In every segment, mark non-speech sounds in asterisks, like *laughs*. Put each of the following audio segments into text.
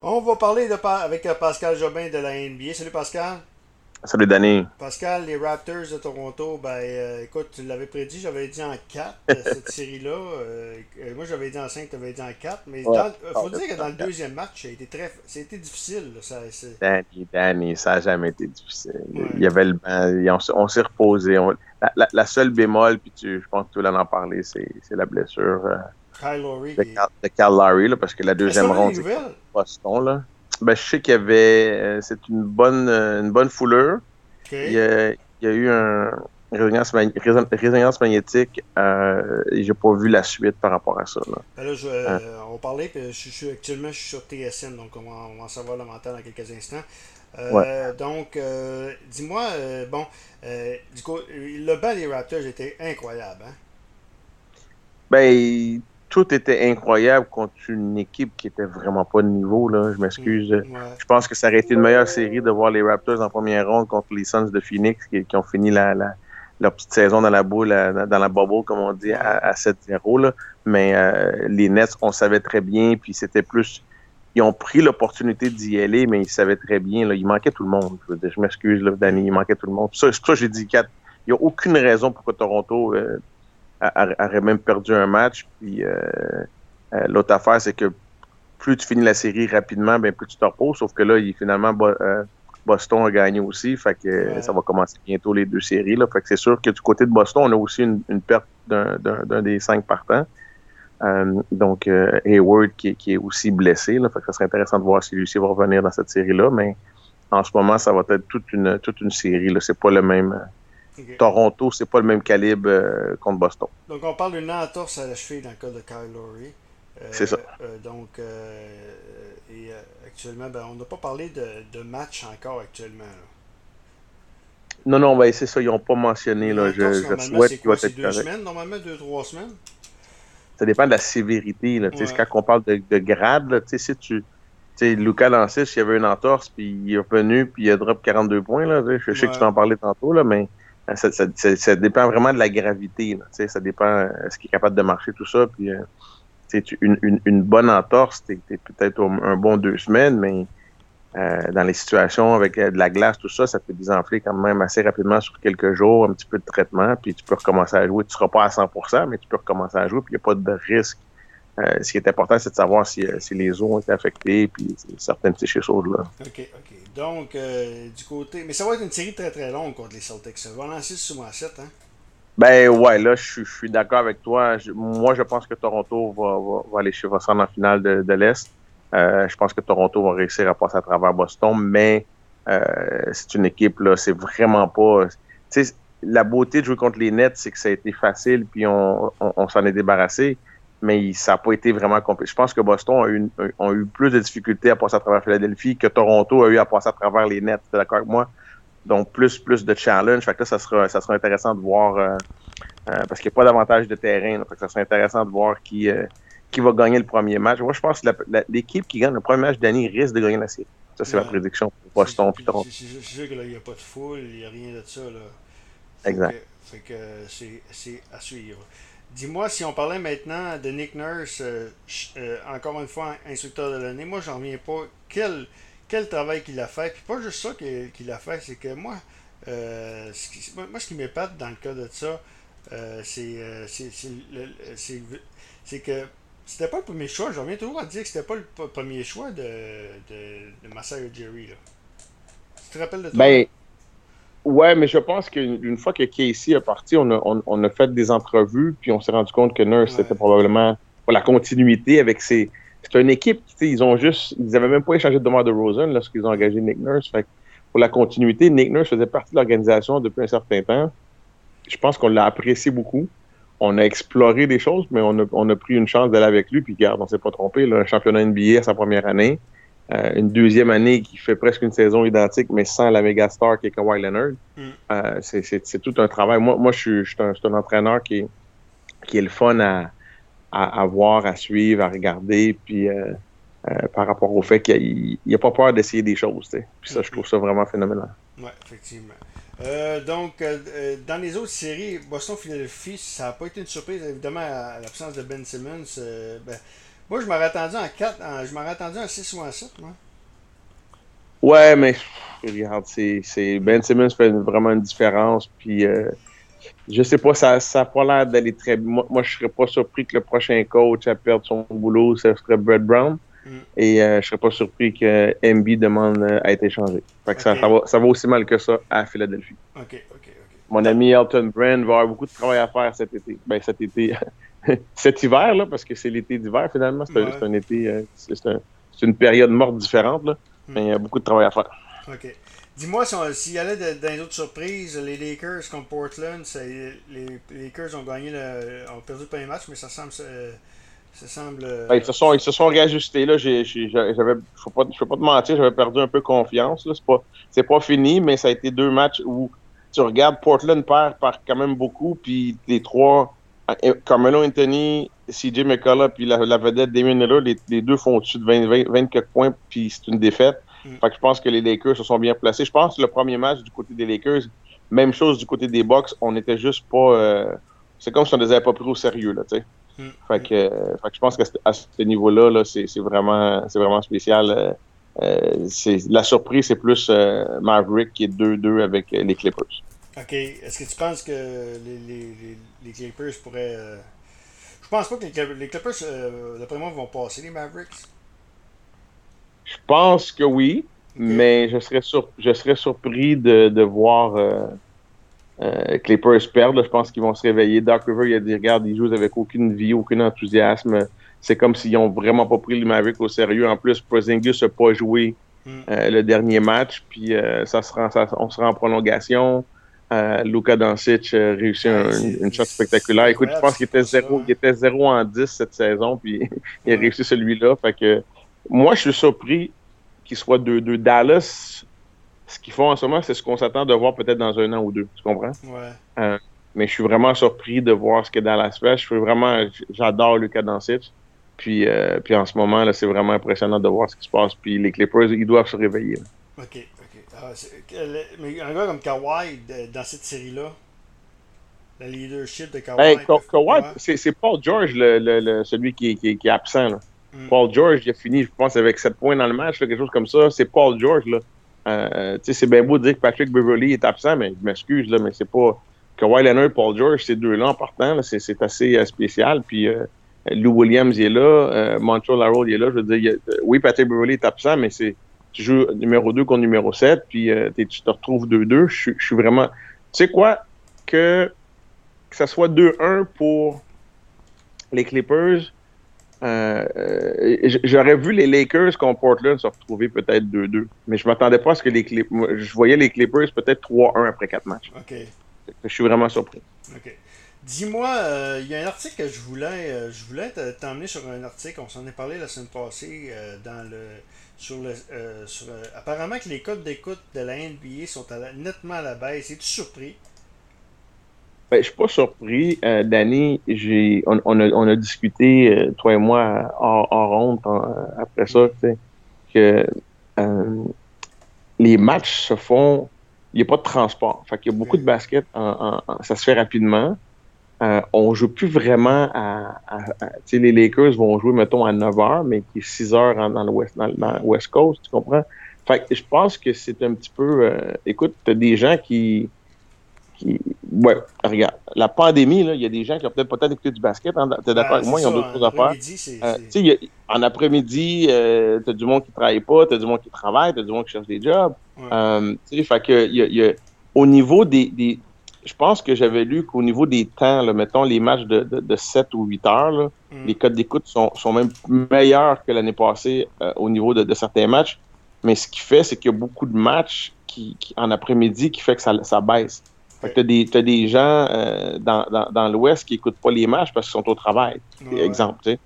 On va parler de, avec euh, Pascal Jobin de la NBA. Salut Pascal. Salut Danny. Pascal, les Raptors de Toronto, ben euh, écoute, tu l'avais prédit, j'avais dit en 4 euh, *laughs* cette série-là. moi j'avais dit en 5, tu avais dit en 4. Mais il faut dire que dans le deuxième match, ça a été, très, difficile. ça, Danny, Danny, ça n'a jamais été difficile. Il y avait le banc, on, s'est reposé. la, seule bémol, puis tu, je pense que tu voulais en parler, c'est la blessure. Kyle Lowry. De, Kyle Lowry, là, parce que la deuxième ronde, c'est Boston. Là. Ben, je sais qu'il y avait. Euh, c'est une bonne, euh, une bonne foulure. Il, y a, il, y a, eu un, une résonance, résonance magnétique euh, et j'ai pas vu la suite par rapport à ça. Là. Ben là je, euh, on parlait, puis je, suis actuellement je suis sur TSN, donc on va, on va en savoir le mental dans quelques instants. Euh, Donc, euh, dis-moi, bon, du coup, le bas des Raptors était incroyable. Hein? Ben, tout était incroyable contre une équipe qui était vraiment pas de niveau. Là. Je m'excuse. Mm, je pense que ça aurait été une meilleure série de voir les Raptors en première ronde contre les Suns de Phoenix qui, ont fini la, leur petite saison dans la boule, dans la bubble, comme on dit, à, 7-0. Mais euh, les Nets, on savait très bien, puis c'était plus. Ils ont pris l'opportunité d'y aller, mais ils savaient très bien. Là, il manquait tout le monde. Je, m'excuse, Danny, il manquait tout le monde. Ça, ça j'ai dit quatre. Il n'y a aucune raison pour que Toronto euh, aurait même perdu un match. Puis euh, euh, l'autre affaire, c'est que plus tu finis la série rapidement, ben plus tu te reposes. Sauf que là, il, finalement, euh, Boston a gagné aussi. Fait que ça va commencer bientôt les deux séries. Là. Fait que c'est sûr que du côté de Boston, on a aussi une, perte d'un des cinq partants. donc Hayward qui, qui, est aussi blessé. Là, fait que ça serait intéressant de voir si lui va revenir dans cette série-là. Mais en ce moment, ça va être toute une toute une série. C'est pas le même Toronto, c'est pas le même calibre euh, contre Boston. Donc, on parle d'une entorse à la cheville dans le cas de Kyle Lowry. Euh, c'est ça. Euh, donc, et, actuellement, ben, on n'a pas parlé de, match encore actuellement. Non, non, ben, c'est ça, ils n'ont pas mentionné. Là, je, je souhaite qu'il va être deux semaines, normalement, deux, trois semaines? Ça dépend de la sévérité. Là, Quand on parle de, de grade, là, si tu. sais, Lucas Lancis, il y avait une entorse, puis il est revenu, puis il a drop 42 points. Là, je sais que tu en parlais tantôt, là, mais euh, ça, dépend vraiment de la gravité. Ça dépend euh, est-ce qu'il est capable de marcher, tout ça. Puis, euh, une, bonne entorse, t'es, peut-être un bon deux semaines, mais dans les situations avec de la glace, tout ça, ça peut désenfler quand même assez rapidement sur quelques jours, un petit peu de traitement, puis tu peux recommencer à jouer. Tu ne seras pas à 100%, mais tu peux recommencer à jouer, puis il n'y a pas de risque euh, ce qui est important, c'est de savoir si, euh, si, les os ont été affectés, puis certaines de ces choses-là. OK, OK. Donc, euh, du côté. Mais ça va être une série très très longue contre les Celtics. Ça va lancer sur à 7, hein? Ben ouais, là, je, suis d'accord avec toi. moi, je pense que Toronto va, va, aller chez va en finale de, de l'Est. je pense que Toronto va réussir à passer à travers Boston, mais c'est une équipe, là, c'est vraiment pas. Tu sais, la beauté de jouer contre les Nets, c'est que ça a été facile, puis on, on s'en est débarrassé mais ça n'a pas été vraiment compliqué. Je pense que Boston a eu, eu plus de difficultés à passer à travers Philadelphie que Toronto a eu à passer à travers les Nets. Tu d'accord avec moi? Donc, plus, plus de challenge. Fait que là, ça sera, ça sera intéressant de voir, euh, euh, parce qu'il n'y a pas d'avantage de terrain. fait que ça sera intéressant de voir qui, euh, qui va gagner le premier match. Moi, je pense que l'équipe qui gagne le premier match d'année risque de gagner la série. Ça, c'est ma prédiction pour Boston et Toronto. C'est sûr qu'il n'y a pas de foule, il n'y a rien de ça. Là. exact. fait que c'est à suivre. Dis-moi, si on parlait maintenant de Nick Nurse, euh, euh, encore une fois, instructeur de l'année, moi, j'en reviens pas. Quel, quel travail qu'il a fait. Puis pas juste ça qu'il a fait, c'est que moi, euh, ce qui, moi, ce qui m'épate dans le cas de ça, c'est que c'était pas le premier choix. Je reviens toujours à dire que c'était pas le premier choix de, de, de Jerry. Tu te rappelles de ça? Ben, Ouais, mais je pense qu'une fois que Casey est parti, on a, on, a fait des entrevues, puis on s'est rendu compte que Nurse, c'était probablement pour la continuité avec ses. C'est une équipe, ils ont juste. Ils n'avaient même pas échangé de demande de Rosen lorsqu'ils ont engagé Nick Nurse. Fait pour la continuité, Nick Nurse faisait partie de l'organisation depuis un certain temps. Je pense qu'on l'a apprécié beaucoup. On a exploré des choses, mais on a, on a pris une chance d'aller avec lui, puis garde, on s'est pas trompé. Là, un championnat NBA à sa première année. Euh, une deuxième année qui fait presque une saison identique, mais sans la méga star qui est Kawhi Leonard. Mm. Euh, c'est tout un travail. Moi, moi je, suis, un, entraîneur qui est, qui est le fun à, à, voir, à suivre, à regarder, puis euh, par rapport au fait qu'il n'a pas peur d'essayer des choses. Puis ça, je trouve ça vraiment phénoménal. Oui, effectivement. donc, dans les autres séries, Boston-Philadelphie, ça n'a pas été une surprise, évidemment, à l'absence de Ben Simmons. Ben, Moi, je m'aurais attendu en 4, je m'aurais attendu en 6 ou en 7, moi. Ouais, mais regarde, c'est, Ben Simmons fait vraiment une différence. Puis, euh, je sais pas, ça n'a pas l'air d'aller très Moi, moi je serais pas surpris que le prochain coach à perdre son boulot, ce serait Brett Brown. Mm. Et euh, je serais pas surpris que MB demande euh, à être échangé. Fait que ça, va, ça, va, aussi mal que ça à Philadelphie. OK, OK, OK. Mon ami Elton Brand va avoir beaucoup de travail à faire cet été. Ben, cet été. *laughs* *laughs* cet hiver, là, parce que c'est l'été d'hiver, finalement. C'est un, été. Euh, c'est une période morte différente, là. Mm. Mais il y a beaucoup de travail à faire. OK. Dis-moi, s'il y allait dans les autres surprises, les Lakers contre Portland, les Lakers ont gagné le, ont perdu le premier match, mais ça semble. Ça semble. Ben, ils, se sont, ils se sont réajustés. Là. Je ne vais pas te mentir, j'avais perdu un peu confiance. Là. C'est, pas, pas fini, mais ça a été deux matchs où tu regardes Portland perd par quand même beaucoup, puis les trois, Carmelo Anthony, CJ McCullough, puis la, vedette Damien Miller, les, les, deux font au-dessus de 20, 24 points, puis c'est une défaite. Mm. Fait que je pense que les Lakers se sont bien placés. Je pense que le premier match du côté des Lakers, même chose du côté des Bucks, on n'était juste pas. Euh, c'est comme si on ne les avait pas pris au sérieux, là, tu sais. Mm. Fait, que, euh, fait que je pense qu'à ce, niveau-là, -là, c'est vraiment, vraiment spécial. Euh, euh la surprise, c'est plus Maverick qui est 2-2 avec les Clippers. OK. Est-ce que tu penses que les, les, les Clippers pourraient. Je pense pas que les, Clippers, d'après moi, vont passer les Mavericks. Je pense que oui, mais je serais, je serais surpris de, de voir euh, euh, Clippers perdre. Je pense qu'ils vont se réveiller. Doc River, il a dit Regarde, ils jouent avec aucune vie, aucun enthousiasme. C'est comme s'ils n'ont vraiment pas pris le Mavericks au sérieux. En plus, Porzingis n'a pas joué hmm. euh, le dernier match, puis euh, ça, sera, ça, on sera en prolongation. Euh, Luka Doncic a réussi une shot spectaculaire. Écoute, je pense qu'il était 0, il était 0 en 10 cette saison, puis *laughs* il a réussi celui-là. Fait que moi, je suis surpris qu'il soit 2-2. Dallas, ce qu'ils font en ce moment, c'est ce qu'on s'attend de voir peut-être dans un an ou deux. Tu comprends? Ouais. Euh, mais je suis vraiment surpris de voir ce que Dallas fait. Je suis vraiment, j'adore Lucas Doncic. Puis, euh, puis en ce moment, là, c'est vraiment impressionnant de voir ce qui se passe. Puis les Clippers, ils doivent se réveiller. OK. Ah, mais un gars comme Kawhi, dans cette série-là, le leadership de Kawhi. Hey, Kawhi, c'est Paul George, le, le, celui qui, qui, qui, est absent. Là. Mm. Paul George, il a fini, je pense, avec 7 points dans le match, quelque chose comme ça. C'est Paul George. Là. Euh, c'est bien beau de dire que Patrick Beverly est absent, mais je m'excuse, mais c'est pas. Kawhi Leonard et Paul George, ces deux-là en partant, c'est assez euh, spécial. Puis euh, Lou Williams il est là, euh, Montreal Harold il est là. Je veux dire, oui, Patrick Beverly est absent, mais c'est tu joues numéro 2 contre numéro 7, puis tu te retrouves 2-2. Je suis vraiment. Tu sais quoi? Que, que ça soit 2-1 pour les Clippers, euh, euh, j'aurais vu les Lakers contre Portland se retrouver peut-être 2-2. Mais je m'attendais pas à ce que les Clippers. Je voyais les Clippers peut-être 3-1 après 4 matchs. Je suis vraiment surpris. OK. Dis-moi, euh, il y a un article que je voulais, je voulais t'emmener sur un article. On s'en est parlé la semaine passée dans le, sur le, sur, apparemment que les codes d'écoute de la NBA sont nettement à la baisse. Es-tu surpris? Ben, je suis pas surpris. Euh, Danny, j'ai, on, on, a, on, a, discuté, euh, toi et moi, hors, hors euh, après ça, que euh, les matchs se font, il n'y a pas de transport. Fait qu'il y a beaucoup de basket, en, ça se fait rapidement. Euh, on joue plus vraiment à, à, sais, les Lakers vont jouer, mettons, à 9 h, mais qui est 6 h dans, le West, dans, dans West Coast, tu comprends? Fait que je pense que c'est un petit peu, écoute, t'as des gens qui, Ouais, regarde, la pandémie, il y a des gens qui ont peut-être peut-être écouté du basket. Hein, tu es d'accord avec moi? Ils ont d'autres choses à faire. Euh, en après-midi, euh, tu as du monde qui ne travaille pas, tu as du monde qui travaille, tu as du monde qui cherche des jobs. Euh, fait que, y a, y a, au niveau des, des je pense que j'avais lu qu'au niveau des temps, là, mettons les matchs de, de, de 7 ou 8 heures, là, mm. les codes d'écoute sont, sont, même meilleurs que l'année passée euh, au niveau de, de, certains matchs. Mais ce qui fait, c'est qu'il y a beaucoup de matchs qui, qui en après-midi qui fait que ça, ça baisse. Fait que t'as des, des gens euh, dans, dans, dans l'Ouest qui écoutent pas les matchs parce qu'ils sont au travail, exemple, tu sais.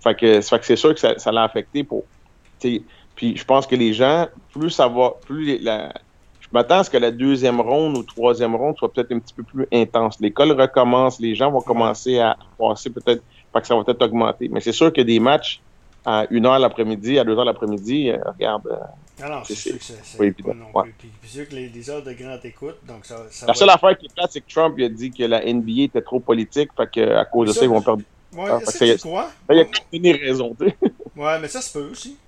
Fait que, fait que c'est sûr que ça, ça l'a affecté pour, puis je pense que les gens, plus ça va, plus la, je m'attends à ce que la deuxième ronde ou troisième ronde soit peut-être un petit peu plus intense. L'école recommence, les gens vont commencer à passer peut-être, que ça va peut-être augmenter. Mais c'est sûr que des matchs à 1h l'après-midi, à 2h l'après-midi, euh, regarde. Euh, alors, c'est sûr que c'est pas évident. Ouais. Puis, puis sûr que les, les, heures de grande écoute, donc ça, ça La seule affaire qui est plate, c'est que Trump il a dit que la NBA était trop politique, fait qu'à cause de ça, ils vont perdre. Ouais, ah, que tu crois? Il y a une raison, tu sais. Ouais, mais ça se peut aussi.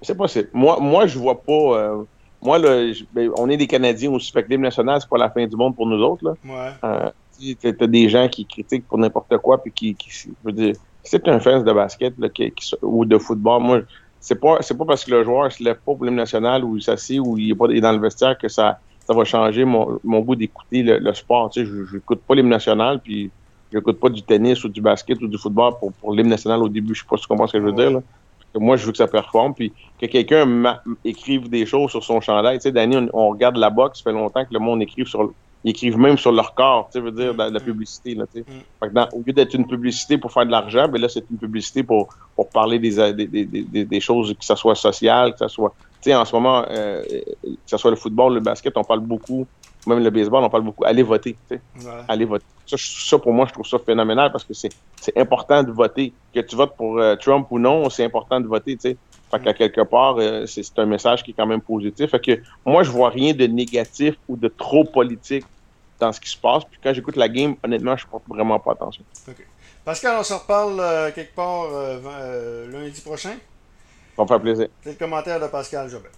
C'est possible. Moi, moi, je vois pas. Euh, moi, là, ben, on est des Canadiens au spectacle national, c'est pas la fin du monde pour nous autres. Là. Ouais. Euh, t'as des gens qui critiquent pour n'importe quoi, puis qui, qui je veux dire, c'est un fan de basket là, qui, ou de football. Moi, c'est pas c'est pas parce que le joueur se lève pas pour l'hymne national ou il s'assied ou il est pas dans le vestiaire que ça ça va changer mon, mon goût d'écouter le, sport. Tu sais, je n'écoute pas l'hymne national, puis je n'écoute pas du tennis ou du basket ou du football pour, pour l'hymne national au début. Je sais pas si tu comprends ce que je veux dire. Là. Moi, je veux que ça performe, puis que quelqu'un écrive des choses sur son chandail. Tu sais, Danny, on, regarde la boxe, ça fait longtemps que le monde écrive sur ils écrivent même sur leur corps, tu sais, veut dire, de, la publicité, là, tu sais. Mm. Fait au lieu d'être une publicité pour faire de l'argent, ben là, c'est une publicité pour, pour parler des, des, des, des, choses, que ce soit social, que ce soit, tu sais, en ce moment, euh, que ce soit le football, le basket, on parle beaucoup, même le baseball, on parle beaucoup, allez voter, tu sais, allez voter. Ça, ça, pour moi, je trouve ça phénoménal parce que c'est important de voter. Que tu votes pour euh, Trump ou non, c'est important de voter, tu sais. Fait qu'à quelque part, euh, c'est un message qui est quand même positif. Fait que moi, je vois rien de négatif ou de trop politique dans ce qui se passe. Puis quand j'écoute la game, honnêtement, je porte vraiment pas attention. OK. Pascal, on se reparle euh, quelque part lundi prochain. Ça va me faire plaisir. C'est le commentaire de Pascal Jobin.